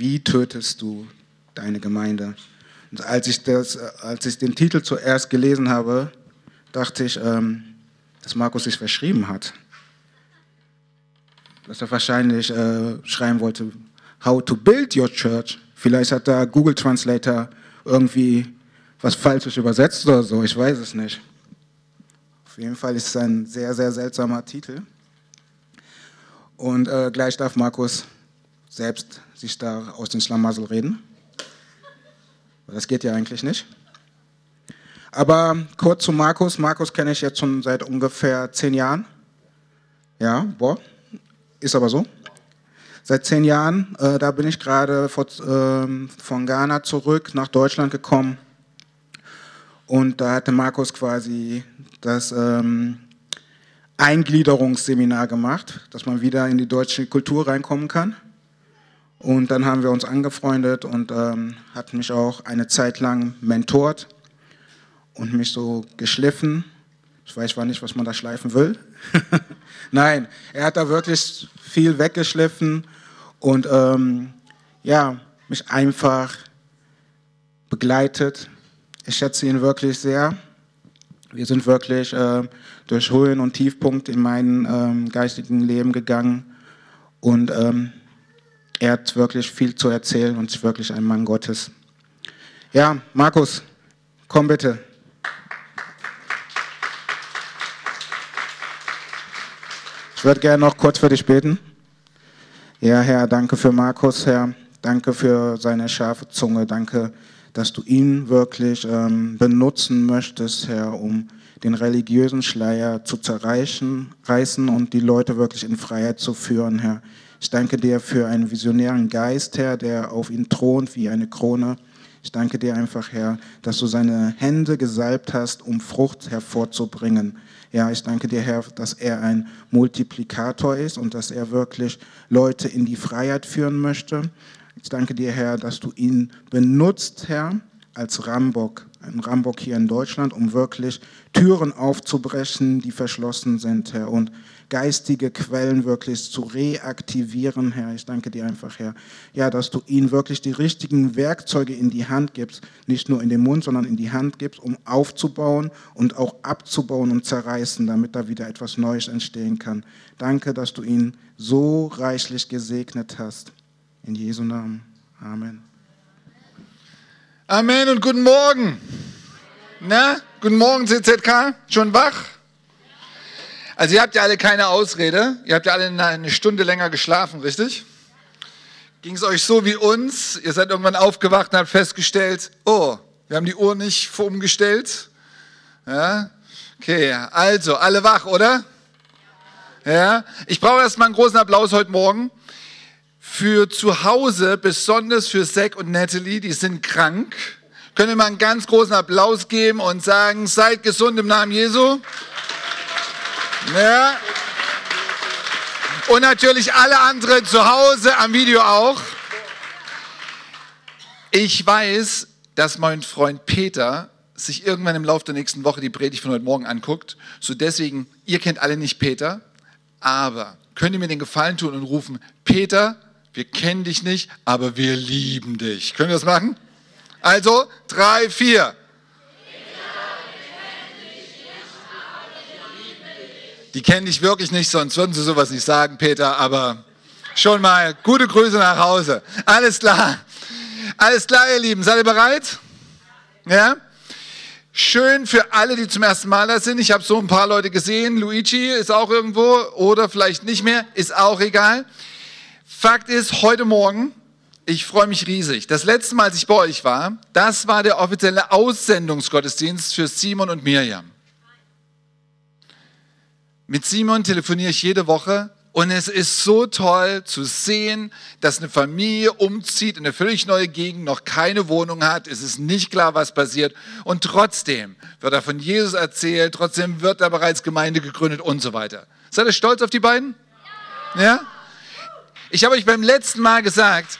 wie tötest du deine Gemeinde? Und als ich, das, als ich den Titel zuerst gelesen habe, dachte ich, ähm, dass Markus sich verschrieben hat. Dass er wahrscheinlich äh, schreiben wollte, How to build your church. Vielleicht hat da Google Translator irgendwie was Falsches übersetzt oder so, ich weiß es nicht. Auf jeden Fall ist es ein sehr, sehr seltsamer Titel. Und äh, gleich darf Markus selbst sich da aus dem Schlamassel reden. Das geht ja eigentlich nicht. Aber kurz zu Markus. Markus kenne ich jetzt schon seit ungefähr zehn Jahren. Ja, boah, ist aber so. Seit zehn Jahren, äh, da bin ich gerade äh, von Ghana zurück nach Deutschland gekommen. Und da hatte Markus quasi das ähm, Eingliederungsseminar gemacht, dass man wieder in die deutsche Kultur reinkommen kann. Und dann haben wir uns angefreundet und ähm, hat mich auch eine Zeit lang mentort und mich so geschliffen. Ich weiß zwar nicht, was man da schleifen will. Nein, er hat da wirklich viel weggeschliffen und ähm, ja, mich einfach begleitet. Ich schätze ihn wirklich sehr. Wir sind wirklich äh, durch Höhen und Tiefpunkte in meinem ähm, geistigen Leben gegangen und ähm, er hat wirklich viel zu erzählen und ist wirklich ein Mann Gottes. Ja, Markus, komm bitte. Ich würde gerne noch kurz für dich beten. Ja, Herr, danke für Markus, Herr. Danke für seine scharfe Zunge. Danke, dass du ihn wirklich ähm, benutzen möchtest, Herr, um den religiösen Schleier zu zerreißen reißen und die Leute wirklich in Freiheit zu führen, Herr. Ich danke dir für einen visionären Geist, Herr, der auf ihn thront wie eine Krone. Ich danke dir einfach, Herr, dass du seine Hände gesalbt hast, um Frucht hervorzubringen. Ja, ich danke dir, Herr, dass er ein Multiplikator ist und dass er wirklich Leute in die Freiheit führen möchte. Ich danke dir, Herr, dass du ihn benutzt, Herr, als Rambock, ein Rambock hier in Deutschland, um wirklich Türen aufzubrechen, die verschlossen sind, Herr, und geistige Quellen wirklich zu reaktivieren, Herr. Ich danke dir einfach, Herr, ja, dass du ihnen wirklich die richtigen Werkzeuge in die Hand gibst, nicht nur in den Mund, sondern in die Hand gibst, um aufzubauen und auch abzubauen und zerreißen, damit da wieder etwas Neues entstehen kann. Danke, dass du ihn so reichlich gesegnet hast. In Jesu Namen. Amen. Amen und guten Morgen. Na, guten Morgen CZK, schon wach? Also ihr habt ja alle keine Ausrede, ihr habt ja alle eine Stunde länger geschlafen, richtig? Ging es euch so wie uns? Ihr seid irgendwann aufgewacht und habt festgestellt, oh, wir haben die Uhr nicht umgestellt. Ja? Okay, also alle wach, oder? Ja, ich brauche erstmal einen großen Applaus heute Morgen für zu Hause, besonders für Zack und Natalie, die sind krank. Können wir mal einen ganz großen Applaus geben und sagen, seid gesund im Namen Jesu. Ja. Und natürlich alle anderen zu Hause am Video auch. Ich weiß, dass mein Freund Peter sich irgendwann im Laufe der nächsten Woche die Predigt von heute Morgen anguckt. So deswegen, ihr kennt alle nicht Peter, aber könnt ihr mir den Gefallen tun und rufen, Peter, wir kennen dich nicht, aber wir lieben dich. Können wir das machen? Also, drei, vier. Die kennen dich wirklich nicht, sonst würden sie sowas nicht sagen, Peter, aber schon mal gute Grüße nach Hause. Alles klar. Alles klar, ihr Lieben. Seid ihr bereit? Ja? Schön für alle, die zum ersten Mal da sind. Ich habe so ein paar Leute gesehen. Luigi ist auch irgendwo oder vielleicht nicht mehr, ist auch egal. Fakt ist, heute Morgen, ich freue mich riesig. Das letzte Mal, als ich bei euch war, das war der offizielle Aussendungsgottesdienst für Simon und Mirjam. Mit Simon telefoniere ich jede Woche und es ist so toll zu sehen, dass eine Familie umzieht in eine völlig neue Gegend, noch keine Wohnung hat, es ist nicht klar, was passiert und trotzdem wird er von Jesus erzählt, trotzdem wird da bereits Gemeinde gegründet und so weiter. Seid ihr stolz auf die beiden? Ja? Ich habe euch beim letzten Mal gesagt,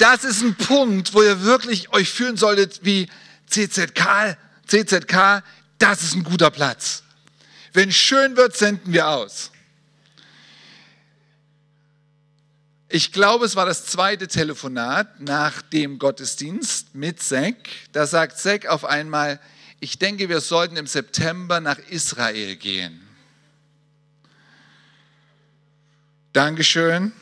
das ist ein Punkt, wo ihr wirklich euch fühlen solltet wie CZK, CZK, das ist ein guter Platz. Wenn schön wird, senden wir aus. Ich glaube, es war das zweite Telefonat nach dem Gottesdienst mit Zack. Da sagt Zack auf einmal, ich denke, wir sollten im September nach Israel gehen. Dankeschön.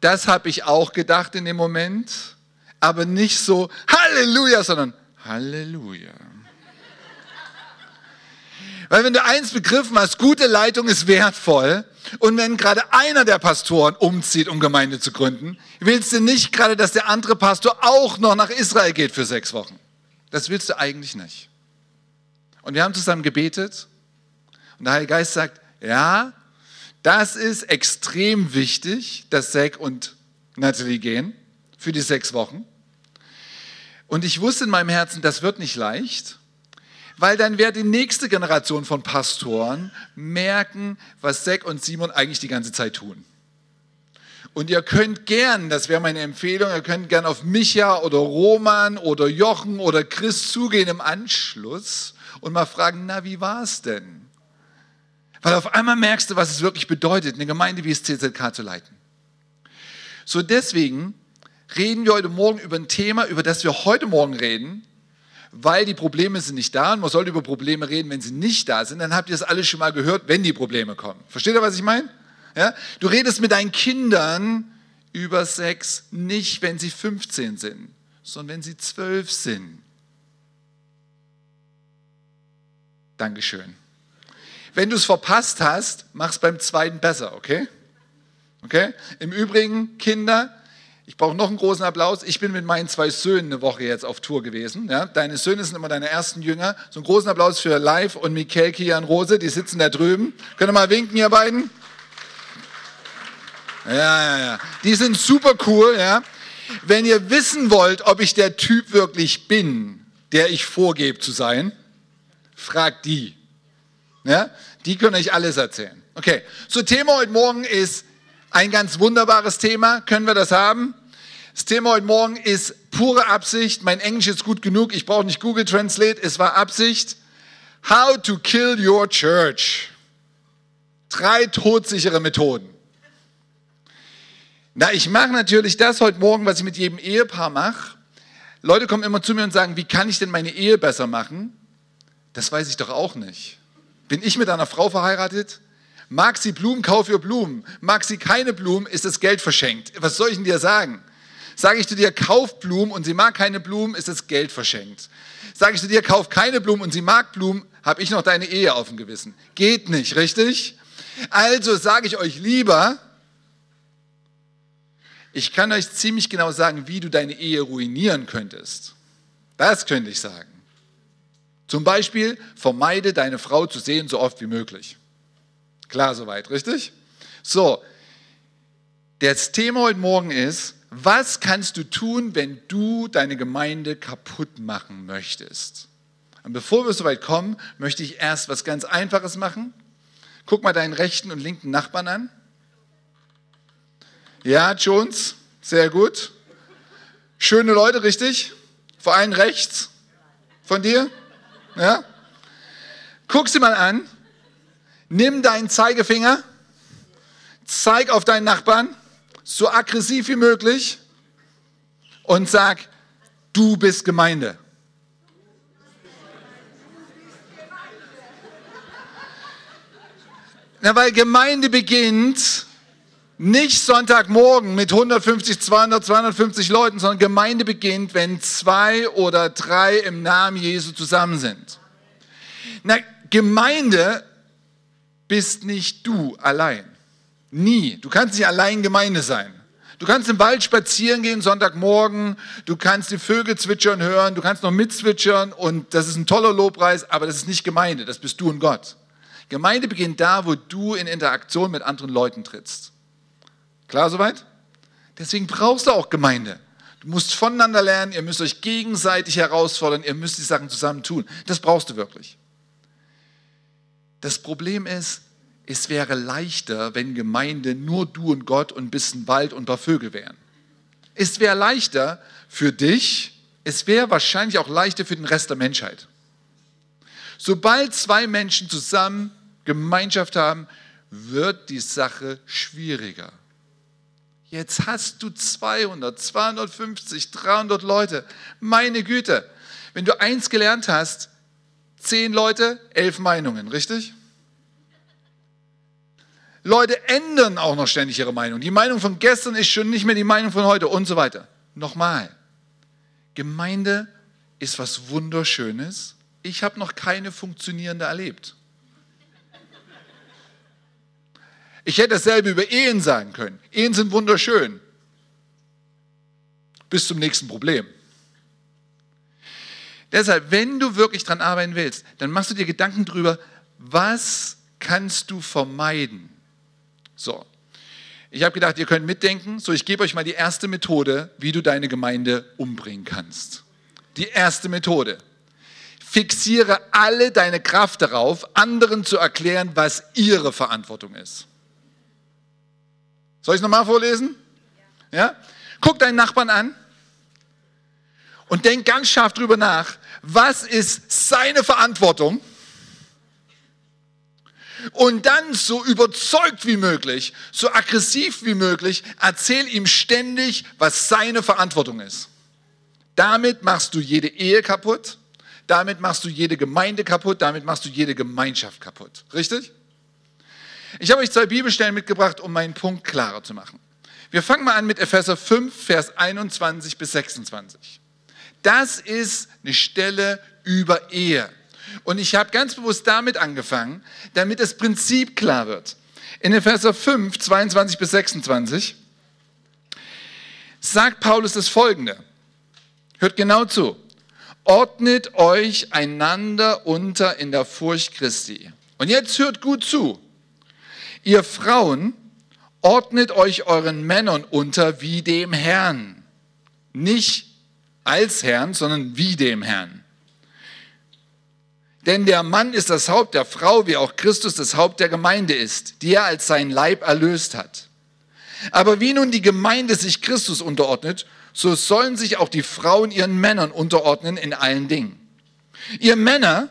Das habe ich auch gedacht in dem Moment, aber nicht so Halleluja, sondern Halleluja. Weil wenn du eins begriffen hast, gute Leitung ist wertvoll und wenn gerade einer der Pastoren umzieht, um Gemeinde zu gründen, willst du nicht gerade, dass der andere Pastor auch noch nach Israel geht für sechs Wochen. Das willst du eigentlich nicht. Und wir haben zusammen gebetet und der Heilige Geist sagt, ja, das ist extrem wichtig, dass Zack und Natalie gehen für die sechs Wochen. Und ich wusste in meinem Herzen, das wird nicht leicht, weil dann wird die nächste Generation von Pastoren merken, was Zack und Simon eigentlich die ganze Zeit tun. Und ihr könnt gern, das wäre meine Empfehlung, ihr könnt gern auf Micha oder Roman oder Jochen oder Chris zugehen im Anschluss und mal fragen, na, wie war es denn? Weil auf einmal merkst du, was es wirklich bedeutet, eine Gemeinde wie das CZK zu leiten. So deswegen reden wir heute Morgen über ein Thema, über das wir heute Morgen reden, weil die Probleme sind nicht da und man sollte über Probleme reden, wenn sie nicht da sind. Dann habt ihr das alles schon mal gehört, wenn die Probleme kommen. Versteht ihr, was ich meine? Ja? Du redest mit deinen Kindern über Sex nicht, wenn sie 15 sind, sondern wenn sie 12 sind. Dankeschön. Wenn du es verpasst hast, mach es beim zweiten besser, okay? Okay? Im Übrigen, Kinder, ich brauche noch einen großen Applaus. Ich bin mit meinen zwei Söhnen eine Woche jetzt auf Tour gewesen. Ja? Deine Söhne sind immer deine ersten Jünger. So einen großen Applaus für Live und Michael, Kian, Rose, die sitzen da drüben. Könnt ihr mal winken, ihr beiden? Ja, ja, ja. Die sind super cool, ja. Wenn ihr wissen wollt, ob ich der Typ wirklich bin, der ich vorgebe zu sein, fragt die. Ja? Die können euch alles erzählen. Okay, so Thema heute Morgen ist ein ganz wunderbares Thema. Können wir das haben? Das Thema heute Morgen ist pure Absicht. Mein Englisch ist gut genug. Ich brauche nicht Google Translate. Es war Absicht. How to kill your church. Drei todsichere Methoden. Na, ich mache natürlich das heute Morgen, was ich mit jedem Ehepaar mache. Leute kommen immer zu mir und sagen, wie kann ich denn meine Ehe besser machen? Das weiß ich doch auch nicht. Bin ich mit einer Frau verheiratet? Mag sie Blumen, kauf ihr Blumen. Mag sie keine Blumen, ist das Geld verschenkt. Was soll ich denn dir sagen? Sage ich zu dir, kauf Blumen und sie mag keine Blumen, ist das Geld verschenkt. Sage ich zu dir, kauf keine Blumen und sie mag Blumen, habe ich noch deine Ehe auf dem Gewissen. Geht nicht, richtig? Also sage ich euch lieber, ich kann euch ziemlich genau sagen, wie du deine Ehe ruinieren könntest. Das könnte ich sagen. Zum Beispiel, vermeide deine Frau zu sehen so oft wie möglich. Klar soweit, richtig? So, das Thema heute Morgen ist, was kannst du tun, wenn du deine Gemeinde kaputt machen möchtest? Und bevor wir so weit kommen, möchte ich erst was ganz Einfaches machen. Guck mal deinen rechten und linken Nachbarn an. Ja, Jones, sehr gut. Schöne Leute, richtig? Vor allem rechts von dir. Ja? Guck sie mal an, nimm deinen Zeigefinger, zeig auf deinen Nachbarn, so aggressiv wie möglich und sag, du bist Gemeinde. Na, weil Gemeinde beginnt nicht Sonntagmorgen mit 150, 200, 250 Leuten, sondern Gemeinde beginnt, wenn zwei oder drei im Namen Jesu zusammen sind. Na, Gemeinde bist nicht du allein. Nie. Du kannst nicht allein Gemeinde sein. Du kannst im Wald spazieren gehen Sonntagmorgen, du kannst die Vögel zwitschern hören, du kannst noch mitzwitschern und das ist ein toller Lobpreis, aber das ist nicht Gemeinde, das bist du und Gott. Gemeinde beginnt da, wo du in Interaktion mit anderen Leuten trittst. Klar soweit? Deswegen brauchst du auch Gemeinde. Du musst voneinander lernen, ihr müsst euch gegenseitig herausfordern, ihr müsst die Sachen zusammen tun. Das brauchst du wirklich. Das Problem ist, es wäre leichter, wenn Gemeinde nur du und Gott und ein bisschen Wald und ein paar Vögel wären. Es wäre leichter für dich, es wäre wahrscheinlich auch leichter für den Rest der Menschheit. Sobald zwei Menschen zusammen Gemeinschaft haben, wird die Sache schwieriger. Jetzt hast du 200, 250, 300 Leute. Meine Güte, wenn du eins gelernt hast, zehn Leute, elf Meinungen, richtig? Leute ändern auch noch ständig ihre Meinung. Die Meinung von gestern ist schon nicht mehr die Meinung von heute und so weiter. Nochmal, Gemeinde ist was Wunderschönes. Ich habe noch keine funktionierende erlebt. Ich hätte dasselbe über Ehen sagen können. Ehen sind wunderschön. Bis zum nächsten Problem. Deshalb, wenn du wirklich dran arbeiten willst, dann machst du dir Gedanken darüber, was kannst du vermeiden? So. Ich habe gedacht, ihr könnt mitdenken. So, ich gebe euch mal die erste Methode, wie du deine Gemeinde umbringen kannst. Die erste Methode. Fixiere alle deine Kraft darauf, anderen zu erklären, was ihre Verantwortung ist. Soll ich es nochmal vorlesen? Ja? Guck deinen Nachbarn an und denk ganz scharf drüber nach, was ist seine Verantwortung? Und dann so überzeugt wie möglich, so aggressiv wie möglich, erzähl ihm ständig, was seine Verantwortung ist. Damit machst du jede Ehe kaputt, damit machst du jede Gemeinde kaputt, damit machst du jede Gemeinschaft kaputt. Richtig? Ich habe euch zwei Bibelstellen mitgebracht, um meinen Punkt klarer zu machen. Wir fangen mal an mit Epheser 5, Vers 21 bis 26. Das ist eine Stelle über Ehe. Und ich habe ganz bewusst damit angefangen, damit das Prinzip klar wird. In Epheser 5, 22 bis 26 sagt Paulus das folgende. Hört genau zu. Ordnet euch einander unter in der Furcht Christi. Und jetzt hört gut zu. Ihr Frauen, ordnet euch euren Männern unter wie dem Herrn. Nicht als Herrn, sondern wie dem Herrn. Denn der Mann ist das Haupt der Frau, wie auch Christus das Haupt der Gemeinde ist, die er als sein Leib erlöst hat. Aber wie nun die Gemeinde sich Christus unterordnet, so sollen sich auch die Frauen ihren Männern unterordnen in allen Dingen. Ihr Männer,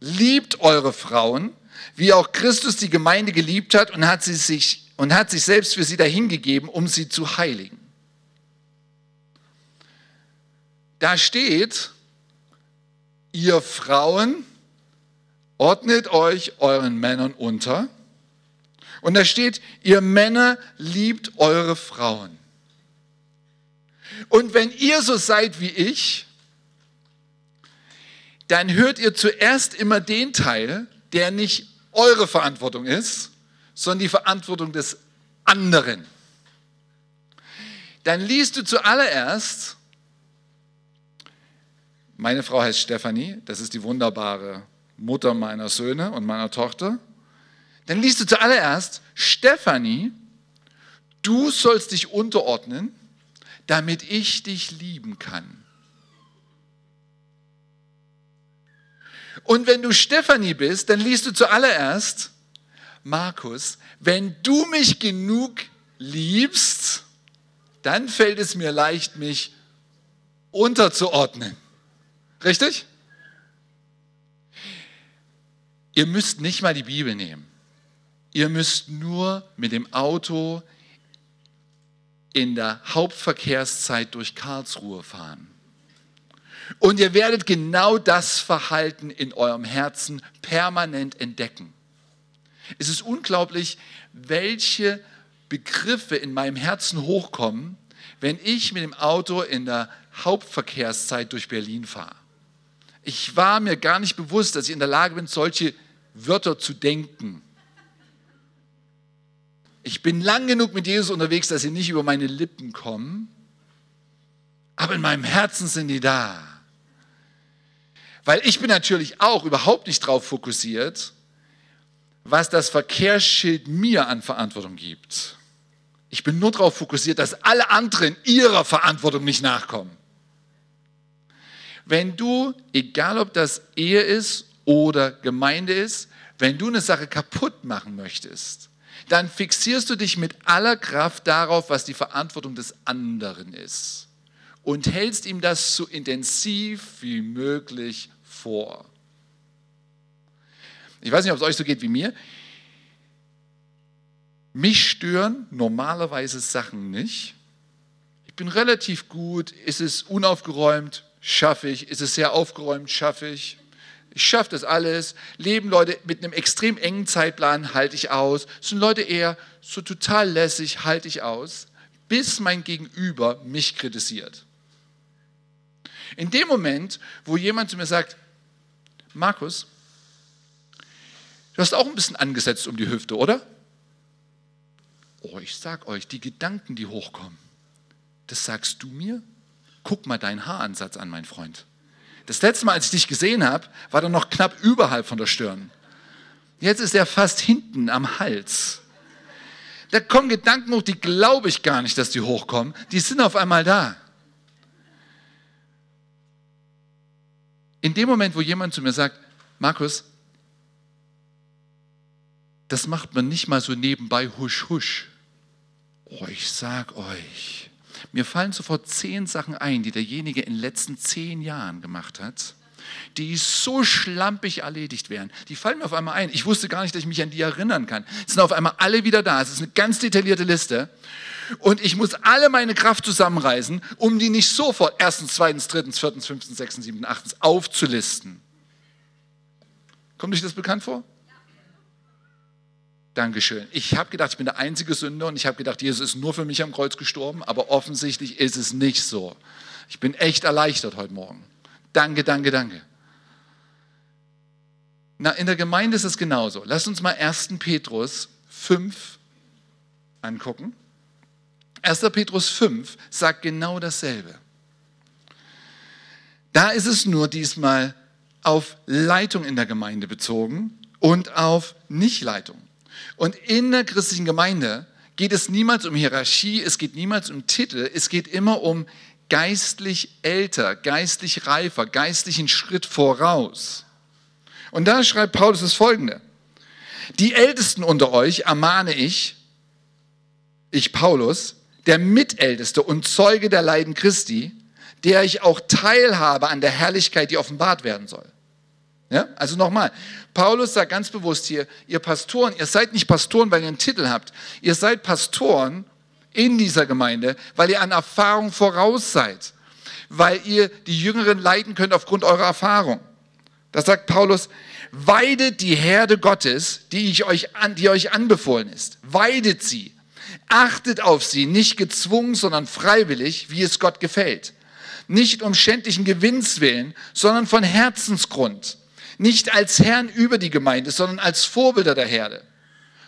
liebt eure Frauen, wie auch Christus die Gemeinde geliebt hat und hat, sie sich, und hat sich selbst für sie dahingegeben, um sie zu heiligen. Da steht, ihr Frauen, ordnet euch euren Männern unter. Und da steht, ihr Männer liebt eure Frauen. Und wenn ihr so seid wie ich, dann hört ihr zuerst immer den Teil, der nicht eure Verantwortung ist, sondern die Verantwortung des anderen. Dann liest du zuallererst, meine Frau heißt Stefanie, das ist die wunderbare Mutter meiner Söhne und meiner Tochter. Dann liest du zuallererst, Stefanie, du sollst dich unterordnen, damit ich dich lieben kann. Und wenn du Stefanie bist, dann liest du zuallererst, Markus, wenn du mich genug liebst, dann fällt es mir leicht, mich unterzuordnen. Richtig? Ihr müsst nicht mal die Bibel nehmen. Ihr müsst nur mit dem Auto in der Hauptverkehrszeit durch Karlsruhe fahren. Und ihr werdet genau das Verhalten in eurem Herzen permanent entdecken. Es ist unglaublich, welche Begriffe in meinem Herzen hochkommen, wenn ich mit dem Auto in der Hauptverkehrszeit durch Berlin fahre. Ich war mir gar nicht bewusst, dass ich in der Lage bin, solche Wörter zu denken. Ich bin lang genug mit Jesus unterwegs, dass sie nicht über meine Lippen kommen, aber in meinem Herzen sind die da. Weil ich bin natürlich auch überhaupt nicht darauf fokussiert, was das Verkehrsschild mir an Verantwortung gibt. Ich bin nur darauf fokussiert, dass alle anderen ihrer Verantwortung nicht nachkommen. Wenn du, egal ob das Ehe ist oder Gemeinde ist, wenn du eine Sache kaputt machen möchtest, dann fixierst du dich mit aller Kraft darauf, was die Verantwortung des anderen ist und hältst ihm das so intensiv wie möglich vor. Ich weiß nicht, ob es euch so geht wie mir. Mich stören normalerweise Sachen nicht. Ich bin relativ gut. Ist es unaufgeräumt? Schaffe ich. Ist es sehr aufgeräumt? Schaffe ich. Ich schaffe das alles. Leben Leute mit einem extrem engen Zeitplan, halte ich aus. Sind Leute eher so total lässig, halte ich aus, bis mein Gegenüber mich kritisiert. In dem Moment, wo jemand zu mir sagt, Markus, du hast auch ein bisschen angesetzt um die Hüfte, oder? Oh, ich sag euch, die Gedanken, die hochkommen, das sagst du mir? Guck mal deinen Haaransatz an, mein Freund. Das letzte Mal, als ich dich gesehen habe, war er noch knapp überhalb von der Stirn. Jetzt ist er fast hinten am Hals. Da kommen Gedanken hoch, die glaube ich gar nicht, dass die hochkommen. Die sind auf einmal da. In dem Moment, wo jemand zu mir sagt, Markus, das macht man nicht mal so nebenbei husch husch. Oh, ich sag euch, mir fallen sofort zehn Sachen ein, die derjenige in den letzten zehn Jahren gemacht hat, die so schlampig erledigt werden. Die fallen mir auf einmal ein. Ich wusste gar nicht, dass ich mich an die erinnern kann. Es sind auf einmal alle wieder da. Es ist eine ganz detaillierte Liste. Und ich muss alle meine Kraft zusammenreißen, um die nicht sofort erstens, zweitens, drittens, viertens, fünftens, sechstens, siebtens, achtens aufzulisten. Kommt euch das bekannt vor? Dankeschön. Ich habe gedacht, ich bin der einzige Sünder und ich habe gedacht, Jesus ist nur für mich am Kreuz gestorben, aber offensichtlich ist es nicht so. Ich bin echt erleichtert heute Morgen. Danke, danke, danke. Na, in der Gemeinde ist es genauso. Lass uns mal 1. Petrus 5 angucken. 1. Petrus 5 sagt genau dasselbe. Da ist es nur diesmal auf Leitung in der Gemeinde bezogen und auf Nichtleitung. Und in der christlichen Gemeinde geht es niemals um Hierarchie, es geht niemals um Titel, es geht immer um geistlich älter, geistlich reifer, geistlichen Schritt voraus. Und da schreibt Paulus das folgende. Die Ältesten unter euch ermahne ich, ich Paulus, der Mitälteste und Zeuge der Leiden Christi, der ich auch teilhabe an der Herrlichkeit, die offenbart werden soll. Ja? Also nochmal, Paulus sagt ganz bewusst hier, ihr Pastoren, ihr seid nicht Pastoren, weil ihr einen Titel habt. Ihr seid Pastoren in dieser Gemeinde, weil ihr an Erfahrung voraus seid. Weil ihr die Jüngeren leiten könnt aufgrund eurer Erfahrung. Da sagt Paulus, weidet die Herde Gottes, die, ich euch an, die euch anbefohlen ist. Weidet sie. Achtet auf sie, nicht gezwungen, sondern freiwillig, wie es Gott gefällt. Nicht um schändlichen Gewinns willen, sondern von Herzensgrund nicht als Herrn über die Gemeinde, sondern als Vorbilder der Herde.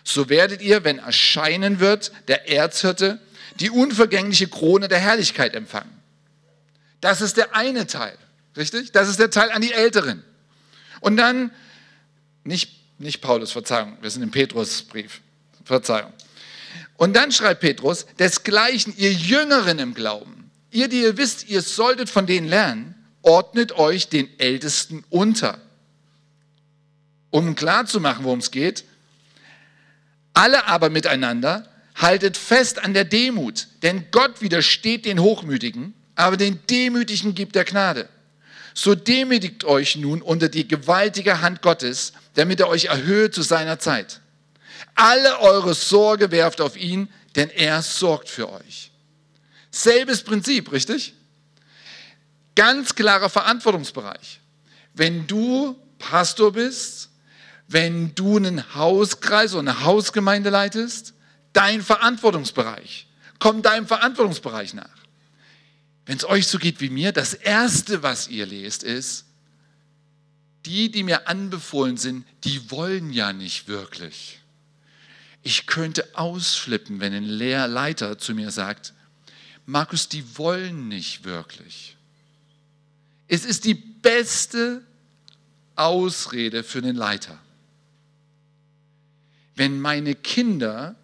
So werdet ihr, wenn erscheinen wird der Erzhirte, die unvergängliche Krone der Herrlichkeit empfangen. Das ist der eine Teil, richtig? Das ist der Teil an die Älteren. Und dann, nicht, nicht Paulus, Verzeihung, wir sind im Petrusbrief, Verzeihung. Und dann schreibt Petrus, desgleichen ihr Jüngeren im Glauben, ihr, die ihr wisst, ihr solltet von denen lernen, ordnet euch den Ältesten unter um klarzumachen, worum es geht. Alle aber miteinander haltet fest an der Demut, denn Gott widersteht den Hochmütigen, aber den Demütigen gibt er Gnade. So demütigt euch nun unter die gewaltige Hand Gottes, damit er euch erhöht zu seiner Zeit. Alle eure Sorge werft auf ihn, denn er sorgt für euch. Selbes Prinzip, richtig? Ganz klarer Verantwortungsbereich. Wenn du Pastor bist, wenn du einen Hauskreis oder eine Hausgemeinde leitest, dein Verantwortungsbereich. Komm deinem Verantwortungsbereich nach. Wenn es euch so geht wie mir, das Erste, was ihr lest, ist, die, die mir anbefohlen sind, die wollen ja nicht wirklich. Ich könnte ausflippen, wenn ein Lehrleiter zu mir sagt, Markus, die wollen nicht wirklich. Es ist die beste Ausrede für den Leiter wenn meine Kinder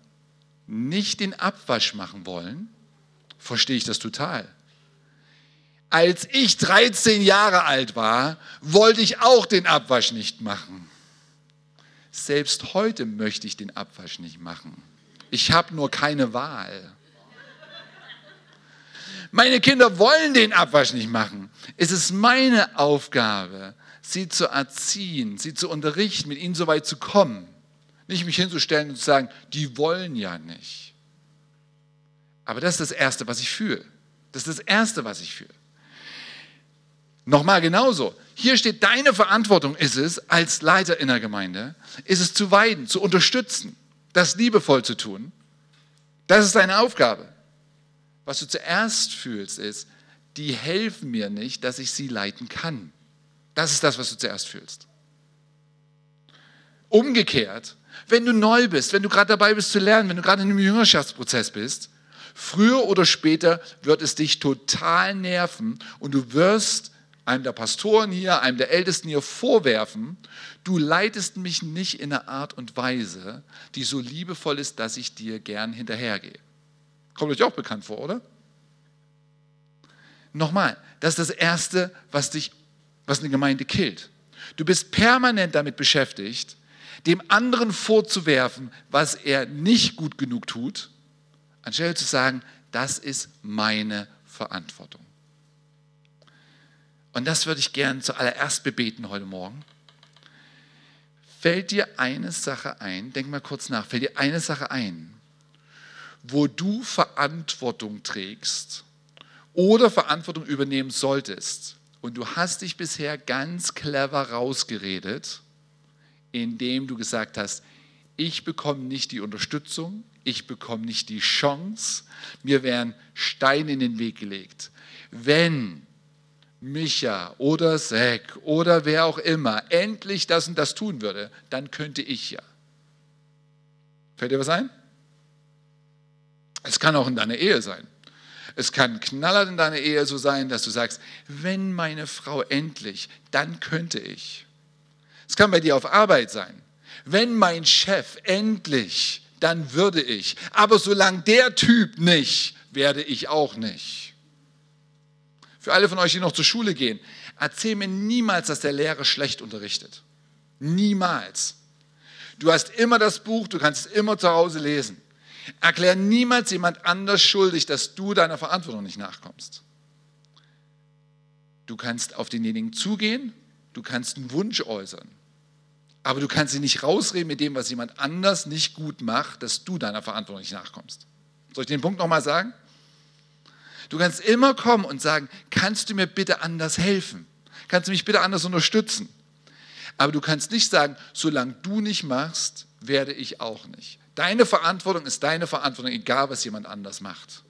nicht den Abwasch machen wollen, verstehe ich das total. Als ich 13 Jahre alt war, wollte ich auch den Abwasch nicht machen. Selbst heute möchte ich den Abwasch nicht machen. Ich habe nur keine Wahl. Meine Kinder wollen den Abwasch nicht machen. Es ist meine Aufgabe, sie zu erziehen, sie zu unterrichten, mit ihnen so weit zu kommen Nicht mich hinzustellen und zu sagen, die wollen ja nicht. Aber das ist das Erste, was ich fühle. Das ist das Erste, was ich fühle. Nochmal genauso. Hier steht, deine Verantwortung ist es, als Leiter in der Gemeinde, ist es zu weiden, zu unterstützen, das liebevoll zu tun. Das ist deine Aufgabe. Was du zuerst fühlst, ist, die helfen mir nicht, dass ich sie leiten kann. Das ist das, was du zuerst fühlst. Umgekehrt, wenn du neu bist, wenn du gerade dabei bist zu lernen, wenn du gerade in einem Jüngerschaftsprozess bist, früher oder später wird es dich total nerven und du wirst einem der Pastoren hier, einem der Ältesten hier vorwerfen, du leitest mich nicht in einer Art und Weise, die so liebevoll ist, dass ich dir gern hinterhergehe. Kommt euch auch bekannt vor, oder? Nochmal, das ist das Erste, was dich, was eine Gemeinde killt. Du bist permanent damit beschäftigt, dem anderen vorzuwerfen, was er nicht gut genug tut, anstelle zu sagen, das ist meine Verantwortung. Und das würde ich gern zuallererst bebeten heute Morgen. Fällt dir eine Sache ein, denk mal kurz nach, fällt dir eine Sache ein, wo du Verantwortung trägst oder Verantwortung übernehmen solltest und du hast dich bisher ganz clever rausgeredet, indem du gesagt hast, ich bekomme nicht die Unterstützung, ich bekomme nicht die Chance, mir werden Steine in den Weg gelegt. Wenn Micha oder Zack oder wer auch immer endlich das und das tun würde, dann könnte ich ja. Fällt dir was ein? Es kann auch in deiner Ehe sein. Es kann knallert in deiner Ehe so sein, dass du sagst, wenn meine Frau endlich, dann könnte ich. Es kann bei dir auf Arbeit sein. Wenn mein Chef endlich, dann würde ich. Aber solange der Typ nicht, werde ich auch nicht. Für alle von euch, die noch zur Schule gehen, erzähl mir niemals, dass der Lehrer schlecht unterrichtet. Niemals. Du hast immer das Buch, du kannst es immer zu Hause lesen. Erklär niemals jemand anders schuldig, dass du deiner Verantwortung nicht nachkommst. Du kannst auf denjenigen zugehen, du kannst einen Wunsch äußern, aber du kannst sie nicht rausreden mit dem, was jemand anders nicht gut macht, dass du deiner Verantwortung nicht nachkommst. Soll ich den Punkt nochmal sagen? Du kannst immer kommen und sagen, kannst du mir bitte anders helfen? Kannst du mich bitte anders unterstützen? Aber du kannst nicht sagen, solange du nicht machst, werde ich auch nicht. Deine Verantwortung ist deine Verantwortung, egal was jemand anders macht.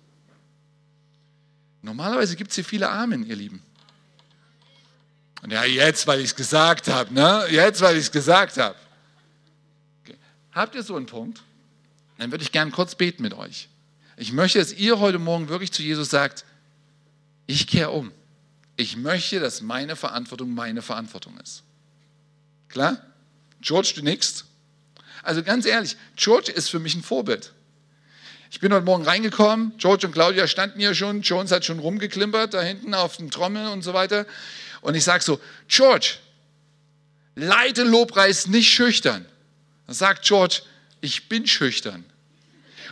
Normalerweise gibt es hier viele Amen, ihr Lieben. Und ja, jetzt, weil ich es gesagt habe, ne? Jetzt, weil ich es gesagt habe. Okay. Habt ihr so einen Punkt? Dann würde ich gerne kurz beten mit euch. Ich möchte, dass ihr heute Morgen wirklich zu Jesus sagt, ich kehre um. Ich möchte, dass meine Verantwortung meine Verantwortung ist. Klar? George, du nix? Also ganz ehrlich, George ist für mich ein Vorbild. Ich bin heute Morgen reingekommen, George und Claudia standen hier schon, Jones hat schon rumgeklimpert da hinten auf den Trommeln und so weiter. Und ich sage so, George, leite Lobpreis nicht schüchtern. Dann sagt George, ich bin schüchtern.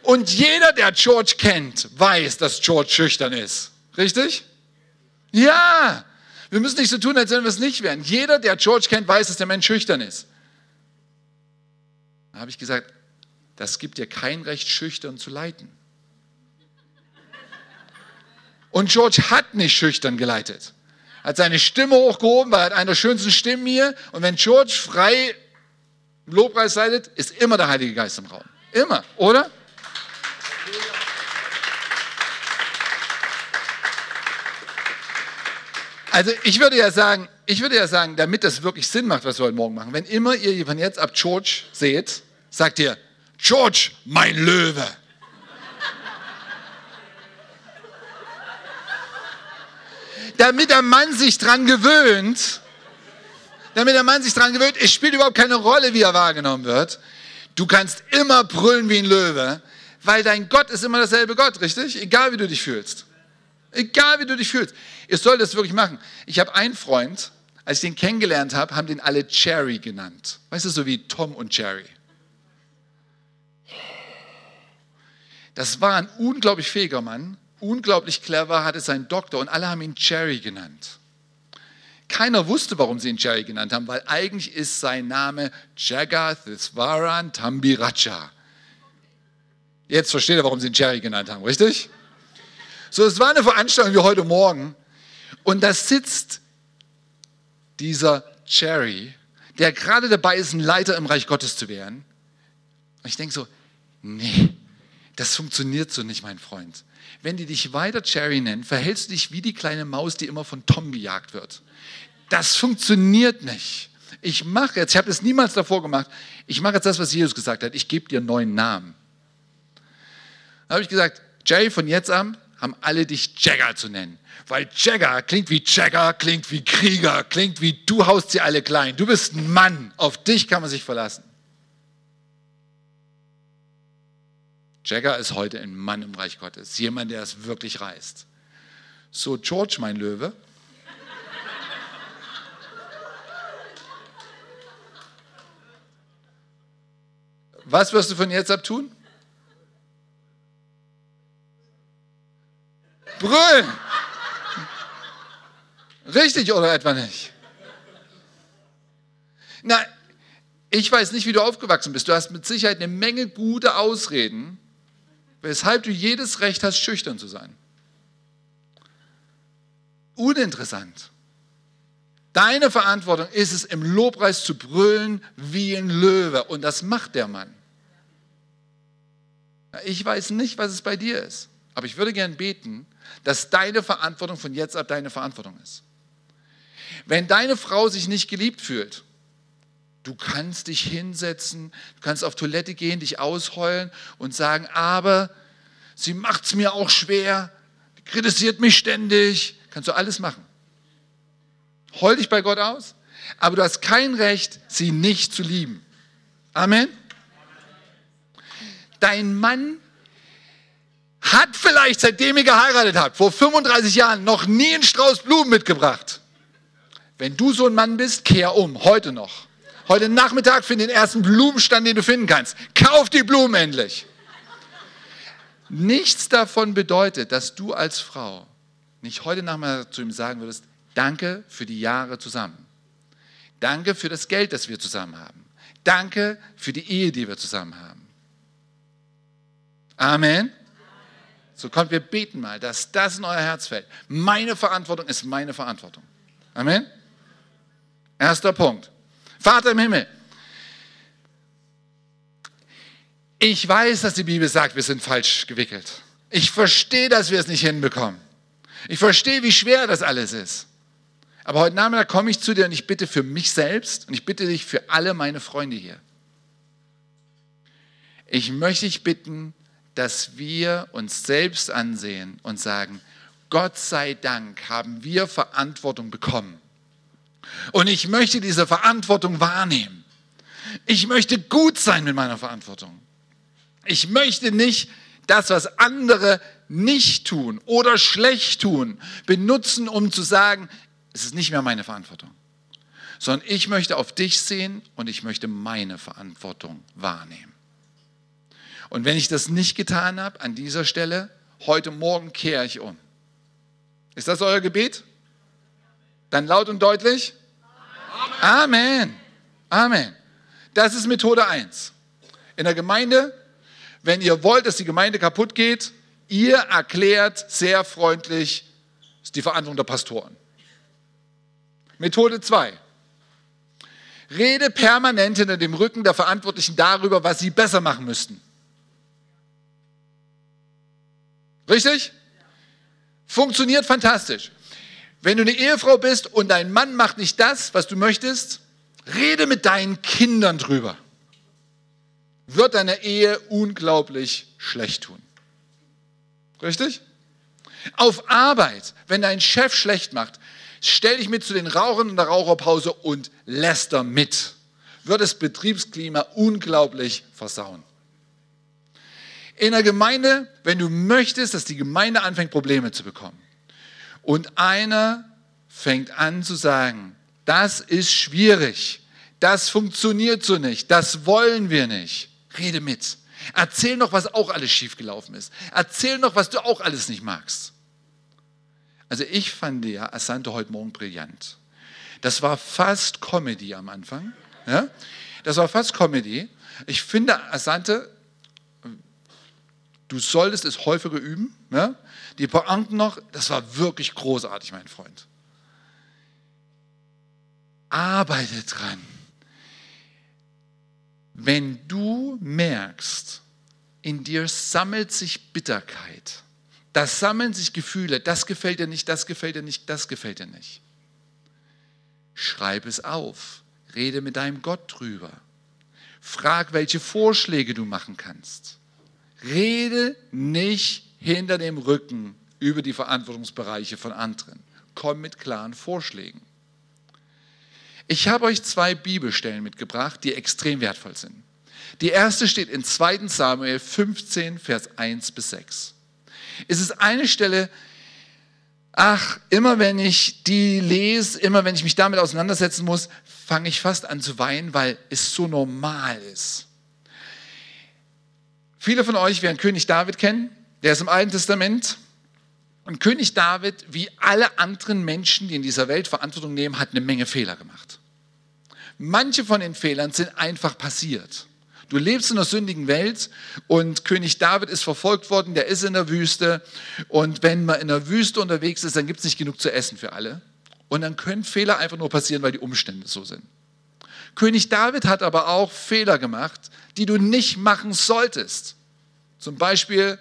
Und jeder, der George kennt, weiß, dass George schüchtern ist. Richtig? Ja. Wir müssen nicht so tun, als wenn wir es nicht wären. Jeder, der George kennt, weiß, dass der Mensch schüchtern ist. Da habe ich gesagt, das gibt dir kein Recht, schüchtern zu leiten. Und George hat nicht schüchtern geleitet. Hat seine Stimme hochgehoben, war hat eine der schönsten Stimmen hier. Und wenn George frei Lobpreis leitet, ist immer der Heilige Geist im Raum. Immer, oder? Also ich würde ja sagen, ich würde ja sagen, damit das wirklich Sinn macht, was wir heute Morgen machen, wenn immer ihr von jetzt ab George seht, sagt ihr, George, mein Löwe. Damit der Mann sich dran gewöhnt, damit der Mann sich dran gewöhnt, es spielt überhaupt keine Rolle, wie er wahrgenommen wird. Du kannst immer brüllen wie ein Löwe, weil dein Gott ist immer derselbe Gott, richtig? Egal wie du dich fühlst. Egal wie du dich fühlst. Ihr sollt das wirklich machen. Ich habe einen Freund, als ich den kennengelernt habe, haben den alle Cherry genannt. Weißt du, so wie Tom und Jerry. Das war ein unglaublich fähiger Mann, unglaublich clever, hatte seinen Doktor und alle haben ihn Cherry genannt. keiner wusste, warum sie ihn Jerry genannt haben, weil eigentlich ist sein Name Jagathisvaran Tambiraja. Jetzt versteht ihr, warum sie ihn Jerry genannt haben, richtig? So, es war eine Veranstaltung wie heute Morgen und da sitzt dieser Jerry, der gerade dabei ist, ein Leiter im Reich Gottes zu werden. Und ich denke so, nee, das funktioniert so nicht, mein Freund. Wenn die dich weiter Jerry nennen, verhältst du dich wie die kleine Maus, die immer von Tom gejagt wird. Das funktioniert nicht. Ich mache jetzt, ich habe es niemals davor gemacht, ich mache jetzt das, was Jesus gesagt hat, ich gebe dir einen neuen Namen. Da habe ich gesagt, Jerry, von jetzt an haben alle dich Jagger zu nennen. Weil Jagger klingt wie Jagger, klingt wie Krieger, klingt wie du haust sie alle klein. Du bist ein Mann, auf dich kann man sich verlassen. Jagger ist heute ein Mann im Reich Gottes, jemand, der es wirklich reißt. So, George, mein Löwe. Was wirst du von jetzt ab tun? Brüllen. Richtig oder etwa nicht? Na, ich weiß nicht, wie du aufgewachsen bist. Du hast mit Sicherheit eine Menge gute Ausreden, weshalb du jedes Recht hast, schüchtern zu sein. Uninteressant. Deine Verantwortung ist es, im Lobpreis zu brüllen wie ein Löwe. Und das macht der Mann. Ich weiß nicht, was es bei dir ist. Aber ich würde gern beten, dass deine Verantwortung von jetzt ab deine Verantwortung ist. Wenn deine Frau sich nicht geliebt fühlt, du kannst dich hinsetzen, du kannst auf Toilette gehen, dich ausheulen und sagen, aber sie macht es mir auch schwer, kritisiert mich ständig, kannst du alles machen. Heul dich bei Gott aus, aber du hast kein Recht, sie nicht zu lieben. Amen. Dein Mann hat vielleicht, seitdem ihr geheiratet habt, vor 35 Jahren, noch nie einen Strauß Blumen mitgebracht. Wenn du so ein Mann bist, kehr um, heute noch. Heute Nachmittag find den ersten Blumenstand, den du finden kannst. Kauf die Blumen endlich. Nichts davon bedeutet, dass du als Frau nicht heute Nachmittag zu ihm sagen würdest, danke für die Jahre zusammen. Danke für das Geld, das wir zusammen haben. Danke für die Ehe, die wir zusammen haben. Amen. So kommt, wir beten mal, dass das in euer Herz fällt. Meine Verantwortung ist meine Verantwortung. Amen. Erster Punkt. Vater im Himmel. Ich weiß, dass die Bibel sagt, wir sind falsch gewickelt. Ich verstehe, dass wir es nicht hinbekommen. Ich verstehe, wie schwer das alles ist. Aber heute Nachmittag komme ich zu dir und ich bitte für mich selbst und ich bitte dich für alle meine Freunde hier. Ich möchte dich bitten, dass wir uns selbst ansehen und sagen, Gott sei Dank haben wir Verantwortung bekommen. Und ich möchte diese Verantwortung wahrnehmen. Ich möchte gut sein mit meiner Verantwortung. Ich möchte nicht das, was andere nicht tun oder schlecht tun, benutzen, um zu sagen, es ist nicht mehr meine Verantwortung. Sondern ich möchte auf dich sehen und ich möchte meine Verantwortung wahrnehmen. Und wenn ich das nicht getan habe, an dieser Stelle, heute Morgen kehre ich um. Ist das euer Gebet? Dann laut und deutlich? Amen. Amen. Das ist Methode 1. In der Gemeinde, wenn ihr wollt, dass die Gemeinde kaputt geht, ihr erklärt sehr freundlich, die Verantwortung der Pastoren. Methode 2. Rede permanent hinter dem Rücken der Verantwortlichen darüber, was sie besser machen müssten. Richtig? Funktioniert fantastisch. Wenn du eine Ehefrau bist und dein Mann macht nicht das, was du möchtest, rede mit deinen Kindern drüber. Wird deine Ehe unglaublich schlecht tun. Richtig? Auf Arbeit, wenn dein Chef schlecht macht, stell dich mit zu den Rauchern in der Raucherpause und läster mit. Wird das Betriebsklima unglaublich versauen in der Gemeinde, wenn du möchtest, dass die Gemeinde anfängt, Probleme zu bekommen. Und einer fängt an zu sagen, das ist schwierig, das funktioniert so nicht, das wollen wir nicht. Rede mit. Erzähl noch, was auch alles schiefgelaufen ist. Erzähl noch, was du auch alles nicht magst. Also ich fand ja Asante heute Morgen brillant. Das war fast Comedy am Anfang. Ja? Das war fast Comedy. Ich finde, Asante, du solltest es häufiger üben. Ja? Die Pointen noch, das war wirklich großartig, mein Freund. Arbeite dran. Wenn du merkst, in dir sammelt sich Bitterkeit, da sammeln sich Gefühle, das gefällt dir nicht, das gefällt dir nicht, das gefällt dir nicht. Schreib es auf, rede mit deinem Gott drüber. Frag, welche Vorschläge du machen kannst. Rede nicht hinter dem Rücken über die Verantwortungsbereiche von anderen. Komm mit klaren Vorschlägen. Ich habe euch zwei Bibelstellen mitgebracht, die extrem wertvoll sind. Die erste steht in 2 Samuel 15, Vers 1 bis 6. Es ist eine Stelle, ach, immer wenn ich die lese, immer wenn ich mich damit auseinandersetzen muss, fange ich fast an zu weinen, weil es so normal ist. Viele von euch werden König David kennen, der ist im Alten Testament. Und König David, wie alle anderen Menschen, die in dieser Welt Verantwortung nehmen, hat eine Menge Fehler gemacht. Manche von den Fehlern sind einfach passiert. Du lebst in einer sündigen Welt und König David ist verfolgt worden, der ist in der Wüste. Und wenn man in der Wüste unterwegs ist, dann gibt es nicht genug zu essen für alle. Und dann können Fehler einfach nur passieren, weil die Umstände so sind. König David hat aber auch Fehler gemacht, die du nicht machen solltest. Zum Beispiel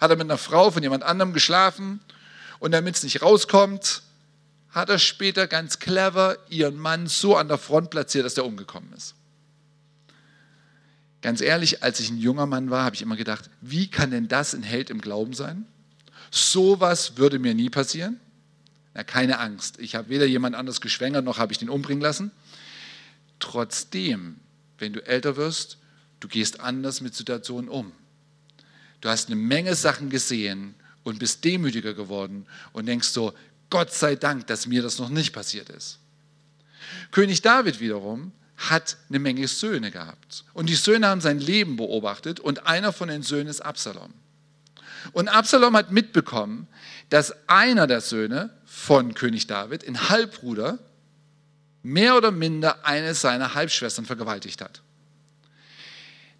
hat er mit einer Frau von jemand anderem geschlafen und damit es nicht rauskommt, hat er später ganz clever ihren Mann so an der Front platziert, dass er umgekommen ist. Ganz ehrlich, als ich ein junger Mann war, habe ich immer gedacht, wie kann denn das ein Held im Glauben sein? Sowas würde mir nie passieren. Na, keine Angst. Ich habe weder jemand anders geschwängert, noch habe ich den umbringen lassen. Trotzdem, wenn du älter wirst, du gehst anders mit Situationen um. Du hast eine Menge Sachen gesehen und bist demütiger geworden und denkst so, Gott sei Dank, dass mir das noch nicht passiert ist. König David wiederum hat eine Menge Söhne gehabt. Und die Söhne haben sein Leben beobachtet und einer von den Söhnen ist Absalom. Und Absalom hat mitbekommen, dass einer der Söhne von König David, ein Halbbruder, mehr oder minder eine seiner Halbschwestern vergewaltigt hat.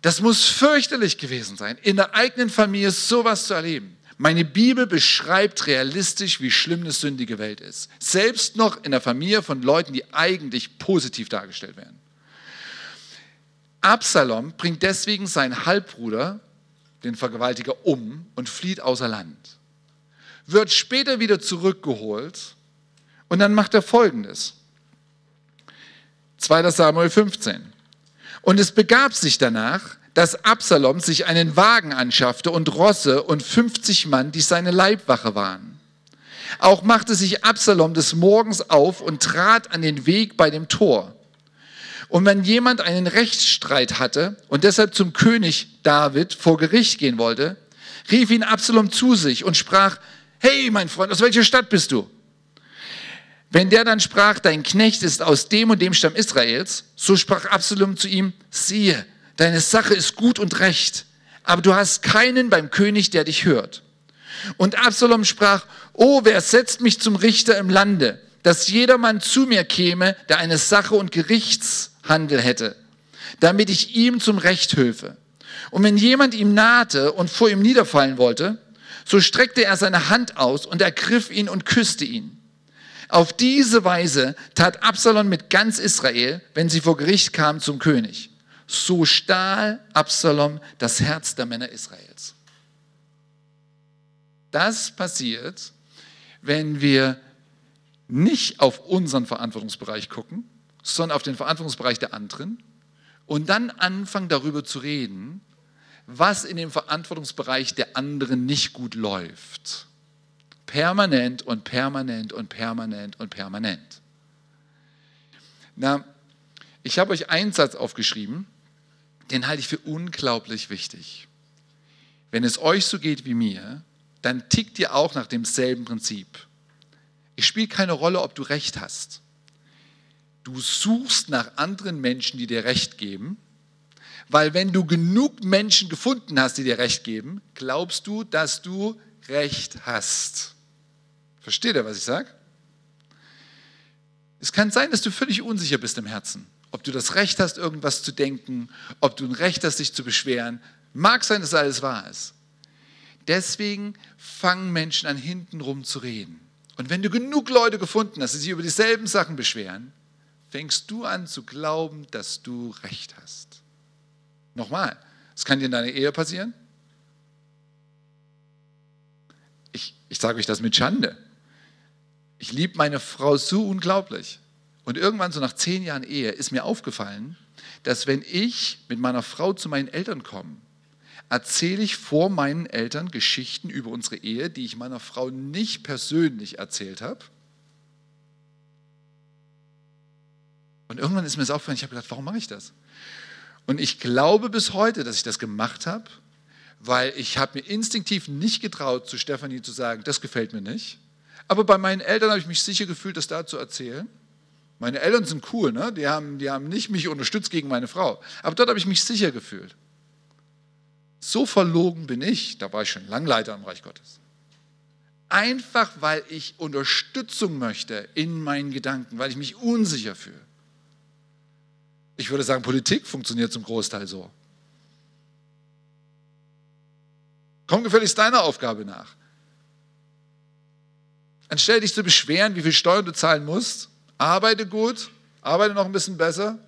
Das muss fürchterlich gewesen sein, in der eigenen Familie sowas zu erleben. Meine Bibel beschreibt realistisch, wie schlimm eine sündige Welt ist. Selbst noch in der Familie von Leuten, die eigentlich positiv dargestellt werden. Absalom bringt deswegen seinen Halbbruder, den Vergewaltiger, um und flieht außer Land. Wird später wieder zurückgeholt und dann macht er Folgendes. 2 Samuel 15. Und es begab sich danach, dass Absalom sich einen Wagen anschaffte und Rosse und 50 Mann, die seine Leibwache waren. Auch machte sich Absalom des Morgens auf und trat an den Weg bei dem Tor. Und wenn jemand einen Rechtsstreit hatte und deshalb zum König David vor Gericht gehen wollte, rief ihn Absalom zu sich und sprach, hey mein Freund, aus welcher Stadt bist du? Wenn der dann sprach, dein Knecht ist aus dem und dem Stamm Israels, so sprach Absalom zu ihm, siehe, deine Sache ist gut und recht, aber du hast keinen beim König, der dich hört. Und Absalom sprach, oh, wer setzt mich zum Richter im Lande, dass jedermann zu mir käme, der eine Sache und Gerichtshandel hätte, damit ich ihm zum Recht höfe. Und wenn jemand ihm nahte und vor ihm niederfallen wollte, so streckte er seine Hand aus und ergriff ihn und küsste ihn. Auf diese Weise tat Absalom mit ganz Israel, wenn sie vor Gericht kamen zum König. So stahl Absalom das Herz der Männer Israels. Das passiert, wenn wir nicht auf unseren Verantwortungsbereich gucken, sondern auf den Verantwortungsbereich der anderen und dann anfangen darüber zu reden, was in dem Verantwortungsbereich der anderen nicht gut läuft. Permanent und permanent und permanent und permanent. Na, ich habe euch einen Satz aufgeschrieben, den halte ich für unglaublich wichtig. Wenn es euch so geht wie mir, dann tickt ihr auch nach demselben Prinzip. Es spielt keine Rolle, ob du recht hast. Du suchst nach anderen Menschen, die dir recht geben, weil wenn du genug Menschen gefunden hast, die dir recht geben, glaubst du, dass du recht hast. Versteht ihr, was ich sage? Es kann sein, dass du völlig unsicher bist im Herzen. Ob du das Recht hast, irgendwas zu denken, ob du ein Recht hast, dich zu beschweren. Mag sein, dass alles wahr ist. Deswegen fangen Menschen an, hintenrum zu reden. Und wenn du genug Leute gefunden hast, die sich über dieselben Sachen beschweren, fängst du an zu glauben, dass du Recht hast. Nochmal, es kann dir in deiner Ehe passieren. Ich, ich sage euch das mit Schande. Ich liebe meine Frau so unglaublich. Und irgendwann, so nach zehn Jahren Ehe, ist mir aufgefallen, dass wenn ich mit meiner Frau zu meinen Eltern komme, erzähle ich vor meinen Eltern Geschichten über unsere Ehe, die ich meiner Frau nicht persönlich erzählt habe. Und irgendwann ist mir das aufgefallen, ich habe gedacht, warum mache ich das? Und ich glaube bis heute, dass ich das gemacht habe, weil ich habe mir instinktiv nicht getraut, zu Stefanie zu sagen, das gefällt mir nicht. Aber bei meinen Eltern habe ich mich sicher gefühlt, das da zu erzählen. Meine Eltern sind cool, ne? die, haben, die haben nicht mich unterstützt gegen meine Frau. Aber dort habe ich mich sicher gefühlt. So verlogen bin ich, da war ich schon Langleiter im Reich Gottes. Einfach weil ich Unterstützung möchte in meinen Gedanken, weil ich mich unsicher fühle. Ich würde sagen, Politik funktioniert zum Großteil so. Komm gefälligst deiner Aufgabe nach. Anstelle dich zu beschweren, wie viel Steuern du zahlen musst, arbeite gut, arbeite noch ein bisschen besser.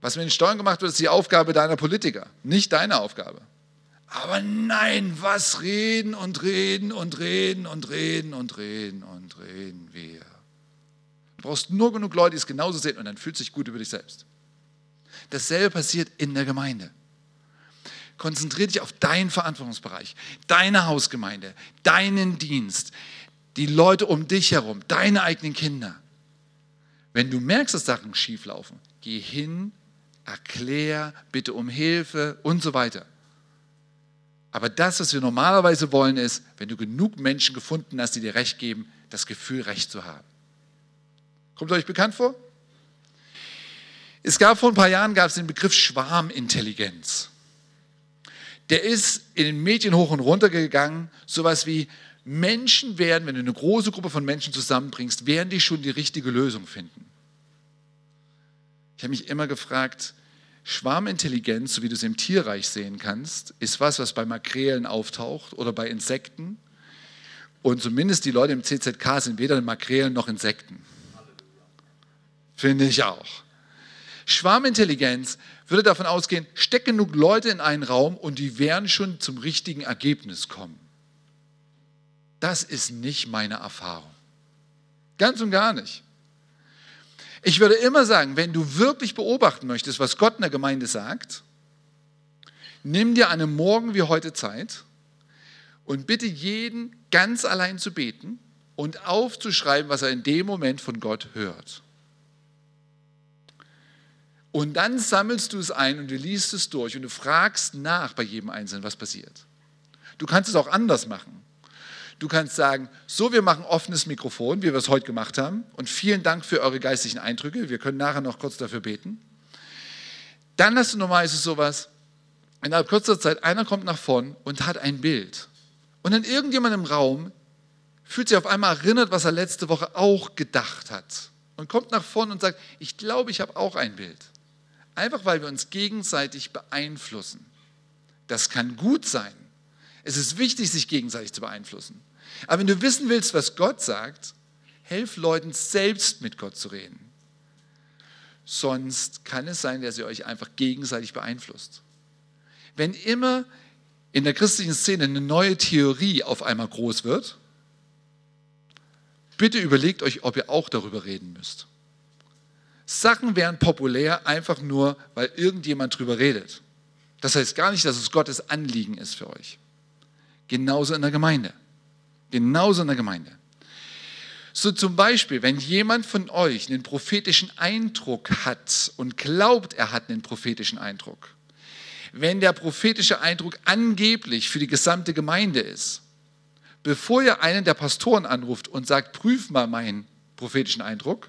Was mit den Steuern gemacht wird, ist die Aufgabe deiner Politiker, nicht deine Aufgabe. Aber nein, was reden und reden und reden und reden und reden und reden wir. Du brauchst nur genug Leute, die es genauso sehen und dann fühlt sich gut über dich selbst. Dasselbe passiert in der Gemeinde. Konzentriere dich auf deinen Verantwortungsbereich, deine Hausgemeinde, deinen Dienst, die Leute um dich herum, deine eigenen Kinder. Wenn du merkst, dass Sachen schief laufen, geh hin, erklär, bitte um Hilfe und so weiter. Aber das, was wir normalerweise wollen, ist, wenn du genug Menschen gefunden hast, die dir Recht geben, das Gefühl, Recht zu haben. Kommt euch bekannt vor? Es gab vor ein paar Jahren gab es den Begriff Schwarmintelligenz der ist in den Medien hoch und runter gegangen, sowas wie Menschen werden, wenn du eine große Gruppe von Menschen zusammenbringst, werden die schon die richtige Lösung finden. Ich habe mich immer gefragt, Schwarmintelligenz, so wie du es im Tierreich sehen kannst, ist was, was bei Makrelen auftaucht oder bei Insekten. Und zumindest die Leute im CZK sind weder Makrelen noch Insekten. Finde ich auch. Schwarmintelligenz würde davon ausgehen, steck genug Leute in einen Raum und die werden schon zum richtigen Ergebnis kommen. Das ist nicht meine Erfahrung. Ganz und gar nicht. Ich würde immer sagen, wenn du wirklich beobachten möchtest, was Gott in der Gemeinde sagt, nimm dir einen Morgen wie heute Zeit und bitte jeden ganz allein zu beten und aufzuschreiben, was er in dem Moment von Gott hört. Und dann sammelst du es ein und du liest es durch und du fragst nach bei jedem Einzelnen, was passiert. Du kannst es auch anders machen. Du kannst sagen, so, wir machen offenes Mikrofon, wie wir es heute gemacht haben. Und vielen Dank für eure geistigen Eindrücke. Wir können nachher noch kurz dafür beten. Dann hast du normalerweise sowas, innerhalb kurzer Zeit, einer kommt nach vorn und hat ein Bild. Und dann irgendjemand im Raum fühlt sich auf einmal erinnert, was er letzte Woche auch gedacht hat. Und kommt nach vorn und sagt, ich glaube, ich habe auch ein Bild. Einfach weil wir uns gegenseitig beeinflussen. Das kann gut sein. Es ist wichtig, sich gegenseitig zu beeinflussen. Aber wenn du wissen willst, was Gott sagt, helf Leuten selbst mit Gott zu reden. Sonst kann es sein, dass ihr euch einfach gegenseitig beeinflusst. Wenn immer in der christlichen Szene eine neue Theorie auf einmal groß wird, bitte überlegt euch, ob ihr auch darüber reden müsst. Sachen werden populär einfach nur, weil irgendjemand drüber redet. Das heißt gar nicht, dass es Gottes Anliegen ist für euch. Genauso in der Gemeinde. Genauso in der Gemeinde. So zum Beispiel, wenn jemand von euch einen prophetischen Eindruck hat und glaubt, er hat einen prophetischen Eindruck, wenn der prophetische Eindruck angeblich für die gesamte Gemeinde ist, bevor ihr einen der Pastoren anruft und sagt, prüf mal meinen prophetischen Eindruck,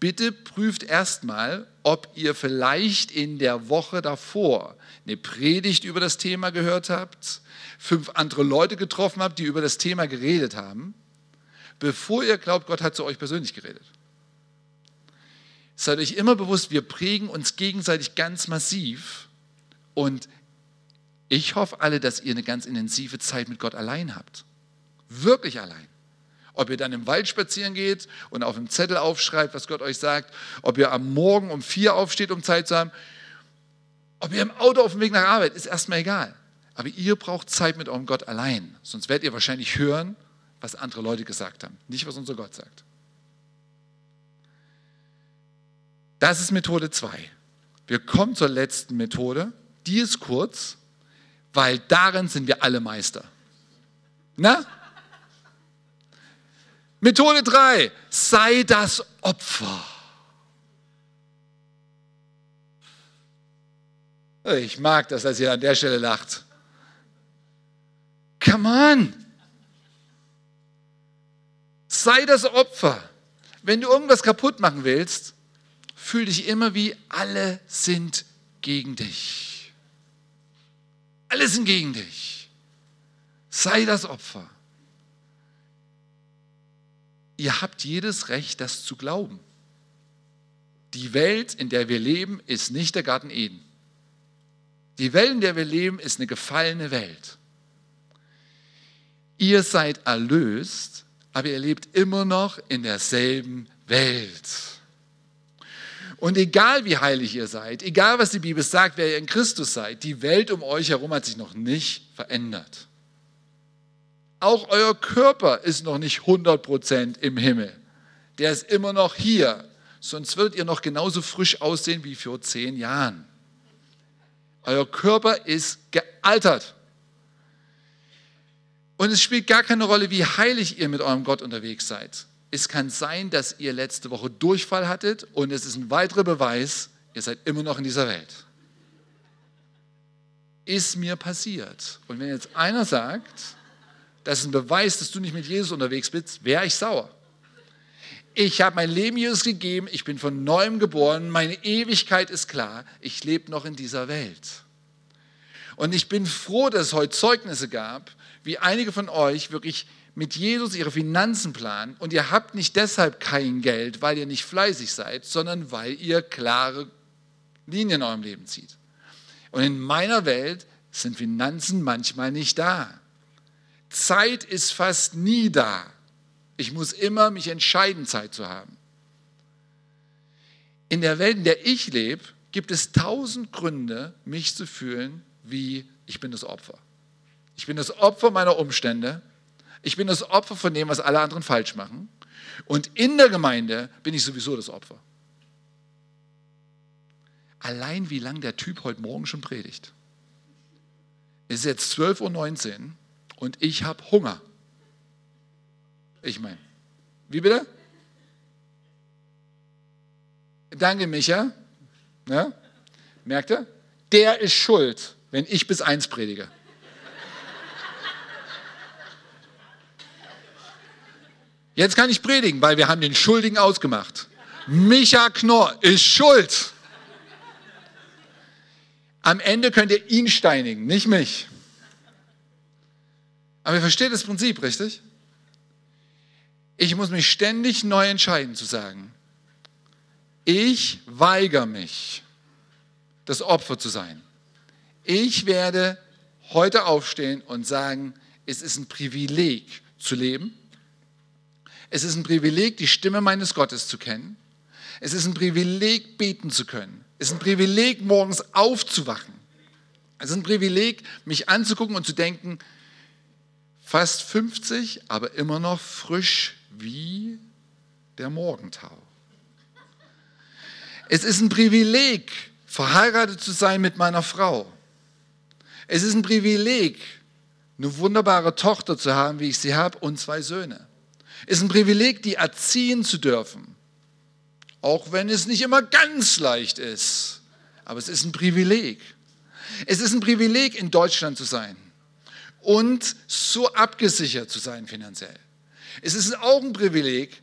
bitte prüft erstmal, ob ihr vielleicht in der Woche davor eine Predigt über das Thema gehört habt, fünf andere Leute getroffen habt, die über das Thema geredet haben, bevor ihr glaubt, Gott hat zu euch persönlich geredet. Seid euch immer bewusst, wir prägen uns gegenseitig ganz massiv und ich hoffe alle, dass ihr eine ganz intensive Zeit mit Gott allein habt. Wirklich allein. Ob ihr dann im Wald spazieren geht und auf dem Zettel aufschreibt, was Gott euch sagt, ob ihr am Morgen um vier aufsteht, um Zeit zu haben, ob ihr im Auto auf dem Weg nach Arbeit, ist erstmal egal. Aber ihr braucht Zeit mit eurem Gott allein. Sonst werdet ihr wahrscheinlich hören, was andere Leute gesagt haben, nicht was unser Gott sagt. Das ist Methode 2. Wir kommen zur letzten Methode. Die ist kurz, weil darin sind wir alle Meister. Na? Methode 3. Sei das Opfer. Ich mag das, dass ihr an der Stelle lacht. Come on. Sei das Opfer. Wenn du irgendwas kaputt machen willst, fühl dich immer wie alle sind gegen dich. Alle sind gegen dich. Sei das Opfer. Ihr habt jedes Recht, das zu glauben. Die Welt, in der wir leben, ist nicht der Garten Eden. Die Welt, in der wir leben, ist eine gefallene Welt. Ihr seid erlöst, aber ihr lebt immer noch in derselben Welt. Und egal wie heilig ihr seid, egal was die Bibel sagt, wer ihr in Christus seid, die Welt um euch herum hat sich noch nicht verändert. Auch euer Körper ist noch nicht 100% im Himmel. Der ist immer noch hier. Sonst würdet ihr noch genauso frisch aussehen wie vor zehn Jahren. Euer Körper ist gealtert. Und es spielt gar keine Rolle, wie heilig ihr mit eurem Gott unterwegs seid. Es kann sein, dass ihr letzte Woche Durchfall hattet und es ist ein weiterer Beweis, ihr seid immer noch in dieser Welt. Ist mir passiert. Und wenn jetzt einer sagt, das ist ein Beweis, dass du nicht mit Jesus unterwegs bist, wäre ich sauer. Ich habe mein Leben Jesus gegeben, ich bin von neuem geboren, meine Ewigkeit ist klar, ich lebe noch in dieser Welt. Und ich bin froh, dass es heute Zeugnisse gab, wie einige von euch wirklich mit Jesus ihre Finanzen planen und ihr habt nicht deshalb kein Geld, weil ihr nicht fleißig seid, sondern weil ihr klare Linien in eurem Leben zieht. Und in meiner Welt sind Finanzen manchmal nicht da. Zeit ist fast nie da. Ich muss immer mich entscheiden, Zeit zu haben. In der Welt, in der ich lebe, gibt es tausend Gründe, mich zu fühlen, wie ich bin das Opfer. Ich bin das Opfer meiner Umstände. Ich bin das Opfer von dem, was alle anderen falsch machen. Und in der Gemeinde bin ich sowieso das Opfer. Allein wie lange der Typ heute Morgen schon predigt. Es ist jetzt 12.19 Uhr und ich habe Hunger. Ich meine, wie bitte? Danke, Micha. Ja? Merkt ihr? Der ist schuld, wenn ich bis eins predige. Jetzt kann ich predigen, weil wir haben den Schuldigen ausgemacht. Micha Knorr ist schuld. Am Ende könnt ihr ihn steinigen, nicht mich. Aber ihr versteht das Prinzip, richtig? Ich muss mich ständig neu entscheiden zu sagen, ich weigere mich, das Opfer zu sein. Ich werde heute aufstehen und sagen, es ist ein Privileg zu leben. Es ist ein Privileg, die Stimme meines Gottes zu kennen. Es ist ein Privileg, beten zu können. Es ist ein Privileg, morgens aufzuwachen. Es ist ein Privileg, mich anzugucken und zu denken, fast 50, aber immer noch frisch wie der Morgentau. Es ist ein Privileg, verheiratet zu sein mit meiner Frau. Es ist ein Privileg, eine wunderbare Tochter zu haben, wie ich sie habe, und zwei Söhne. Es ist ein Privileg, die erziehen zu dürfen. Auch wenn es nicht immer ganz leicht ist. Aber es ist ein Privileg. Es ist ein Privileg, in Deutschland zu sein und so abgesichert zu sein finanziell. Es ist auch ein Privileg,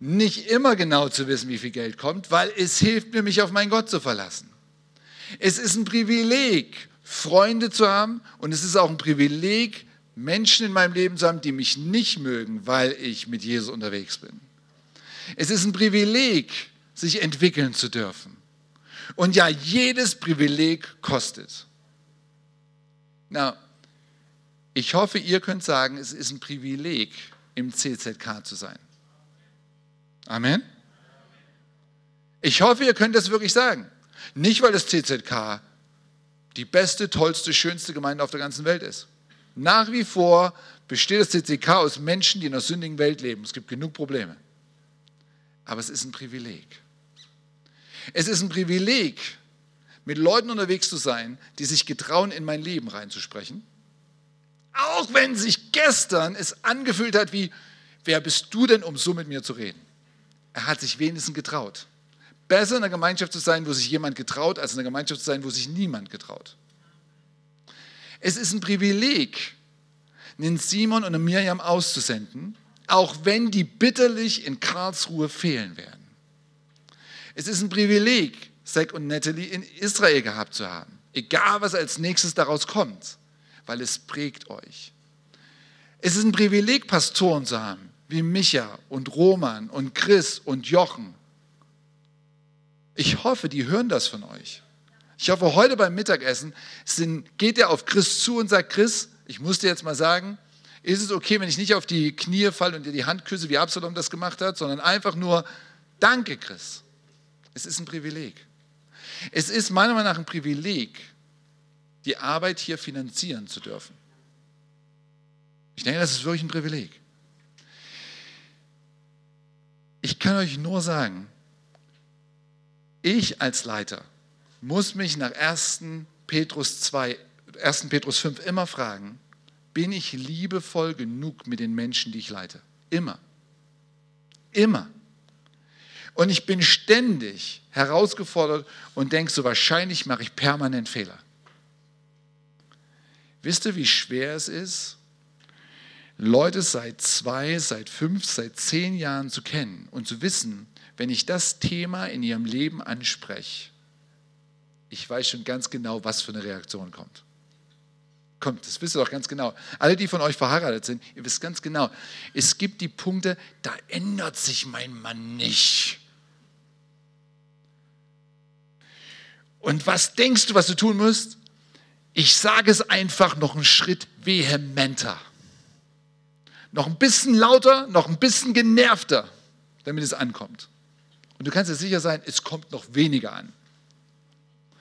nicht immer genau zu wissen, wie viel Geld kommt, weil es hilft mir, mich auf meinen Gott zu verlassen. Es ist ein Privileg, Freunde zu haben und es ist auch ein Privileg, Menschen in meinem Leben zu haben, die mich nicht mögen, weil ich mit Jesus unterwegs bin. Es ist ein Privileg, sich entwickeln zu dürfen. Und ja, jedes Privileg kostet. Na, ich hoffe, ihr könnt sagen, es ist ein Privileg, im CZK zu sein. Amen. Ich hoffe, ihr könnt das wirklich sagen. Nicht, weil das CZK die beste, tollste, schönste Gemeinde auf der ganzen Welt ist. Nach wie vor besteht das CCK aus Menschen, die in einer sündigen Welt leben. Es gibt genug Probleme. Aber es ist ein Privileg. Es ist ein Privileg, mit Leuten unterwegs zu sein, die sich getrauen, in mein Leben reinzusprechen. Auch wenn sich gestern es angefühlt hat wie, wer bist du denn, um so mit mir zu reden? Er hat sich wenigstens getraut. Besser in einer Gemeinschaft zu sein, wo sich jemand getraut, als in einer Gemeinschaft zu sein, wo sich niemand getraut. Es ist ein Privileg, einen Simon und eine Miriam auszusenden, auch wenn die bitterlich in Karlsruhe fehlen werden. Es ist ein Privileg, Zack und Natalie in Israel gehabt zu haben, egal was als nächstes daraus kommt, weil es prägt euch. Es ist ein Privileg, Pastoren zu haben, wie Micha und Roman und Chris und Jochen ich hoffe, die hören das von euch. Ich hoffe, heute beim Mittagessen geht er auf Chris zu und sagt, Chris, ich muss dir jetzt mal sagen, ist es okay, wenn ich nicht auf die Knie falle und dir die Hand küsse, wie Absalom das gemacht hat, sondern einfach nur, danke Chris. Es ist ein Privileg. Es ist meiner Meinung nach ein Privileg, die Arbeit hier finanzieren zu dürfen. Ich denke, das ist wirklich ein Privileg. Ich kann euch nur sagen, ich als Leiter muss mich nach 1. Petrus 2, 1. Petrus 5 immer fragen, bin ich liebevoll genug mit den Menschen, die ich leite? Immer. Immer. Und ich bin ständig herausgefordert und denke so, wahrscheinlich mache ich permanent Fehler. Wisst ihr, wie schwer es ist, Leute seit zwei, seit fünf, seit zehn Jahren zu kennen und zu wissen, wenn ich das Thema in ihrem Leben anspreche, ich weiß schon ganz genau, was für eine Reaktion kommt. Kommt, das wisst ihr doch ganz genau. Alle, die von euch verheiratet sind, ihr wisst ganz genau, es gibt die Punkte, da ändert sich mein Mann nicht. Und was denkst du, was du tun musst? Ich sage es einfach noch einen Schritt vehementer. Noch ein bisschen lauter, noch ein bisschen genervter, damit es ankommt. Und du kannst dir sicher sein, es kommt noch weniger an.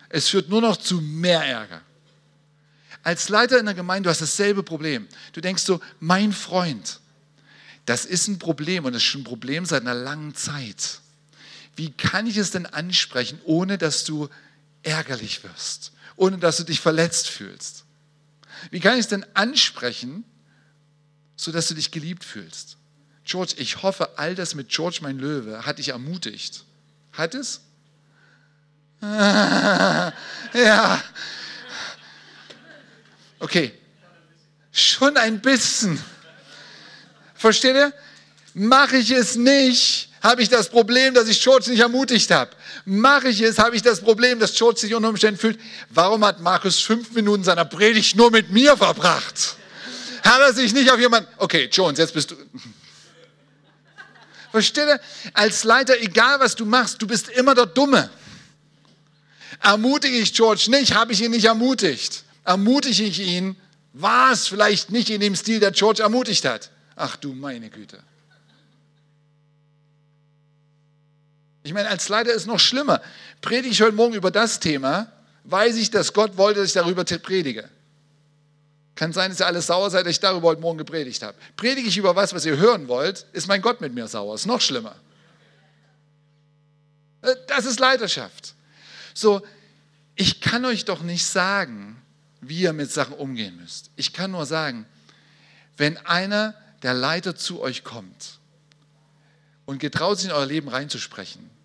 Es führt nur noch zu mehr Ärger. Als Leiter in der Gemeinde, du hast dasselbe Problem. Du denkst so, mein Freund, das ist ein Problem und das ist schon ein Problem seit einer langen Zeit. Wie kann ich es denn ansprechen, ohne dass du ärgerlich wirst, ohne dass du dich verletzt fühlst? Wie kann ich es denn ansprechen, sodass du dich geliebt fühlst? George, ich hoffe, all das mit George, mein Löwe, hat dich ermutigt. Hat es? ja. Okay. Schon ein bisschen. Versteht ihr? Mache ich es nicht, habe ich das Problem, dass ich George nicht ermutigt habe. Mache ich es, habe ich das Problem, dass George sich unter Umständen fühlt. Warum hat Markus fünf Minuten seiner Predigt nur mit mir verbracht? Hat er sich nicht auf jemanden. Okay, Jones, jetzt bist du. Versteht ihr? Als Leiter, egal was du machst, du bist immer der Dumme. Ermutige ich George nicht, habe ich ihn nicht ermutigt. Ermutige ich ihn, war es vielleicht nicht in dem Stil, der George ermutigt hat. Ach du meine Güte. Ich meine, als Leiter ist es noch schlimmer. Predige ich heute Morgen über das Thema, weiß ich, dass Gott wollte, dass ich darüber predige. Kann sein, dass ihr alle sauer seid, dass ich darüber heute Morgen gepredigt habe. Predige ich über was, was ihr hören wollt, ist mein Gott mit mir sauer. Ist noch schlimmer. Äh, das ist Leiterschaft. So, ich kann euch doch nicht sagen, wie ihr mit Sachen umgehen müsst. Ich kann nur sagen, wenn einer der Leiter zu euch kommt und getraut sich in euer Leben reinzusprechen,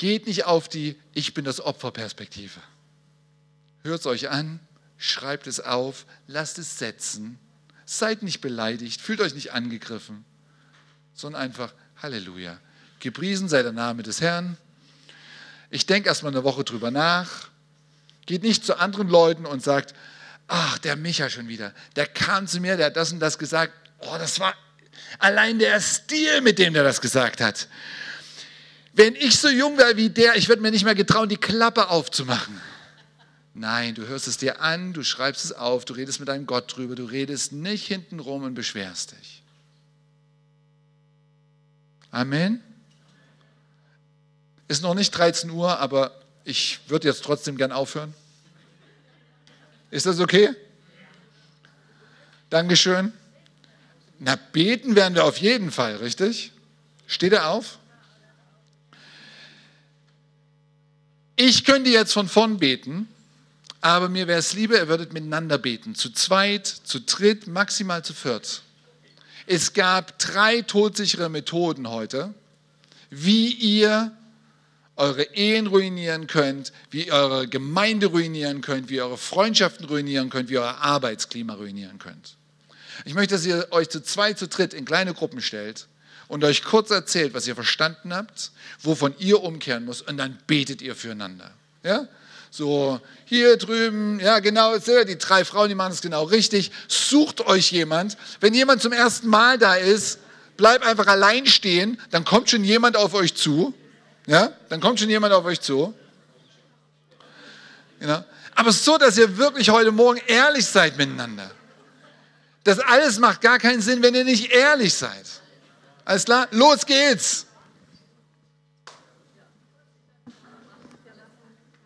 geht nicht auf die Ich bin das Opfer-Perspektive. Hört es euch an, schreibt es auf, lasst es setzen, seid nicht beleidigt, fühlt euch nicht angegriffen, sondern einfach Halleluja. Gepriesen sei der Name des Herrn. Ich denke erstmal eine Woche drüber nach. Geht nicht zu anderen Leuten und sagt, ach, der Micha schon wieder, der kam zu mir, der hat das und das gesagt. Oh, das war allein der Stil, mit dem der das gesagt hat. Wenn ich so jung wäre wie der, ich würde mir nicht mehr getrauen, die Klappe aufzumachen. Nein, du hörst es dir an, du schreibst es auf, du redest mit deinem Gott drüber, du redest nicht hintenrum und beschwerst dich. Amen. Ist noch nicht 13 Uhr, aber ich würde jetzt trotzdem gern aufhören. Ist das okay? Dankeschön. Na, beten werden wir auf jeden Fall, richtig? Steht er auf? Ich könnte jetzt von vorn beten, aber mir wäre es lieber, ihr würdet miteinander beten. Zu zweit, zu dritt, maximal zu viert. Es gab drei todsichere Methoden heute, wie ihr eure Ehen ruinieren könnt, wie ihr eure Gemeinde ruinieren könnt, wie ihr eure Freundschaften ruinieren könnt, wie ihr euer Arbeitsklima ruinieren könnt. Ich möchte, dass ihr euch zu zweit, zu dritt in kleine Gruppen stellt und euch kurz erzählt, was ihr verstanden habt, wovon ihr umkehren müsst und dann betet ihr füreinander. Ja? So, hier drüben, ja genau, die drei Frauen, die machen es genau richtig. Sucht euch jemand. Wenn jemand zum ersten Mal da ist, bleibt einfach allein stehen, dann kommt schon jemand auf euch zu ja, dann kommt schon jemand auf euch zu. Ja. Aber so, dass ihr wirklich heute Morgen ehrlich seid miteinander. Das alles macht gar keinen Sinn, wenn ihr nicht ehrlich seid. Alles klar? Los geht's!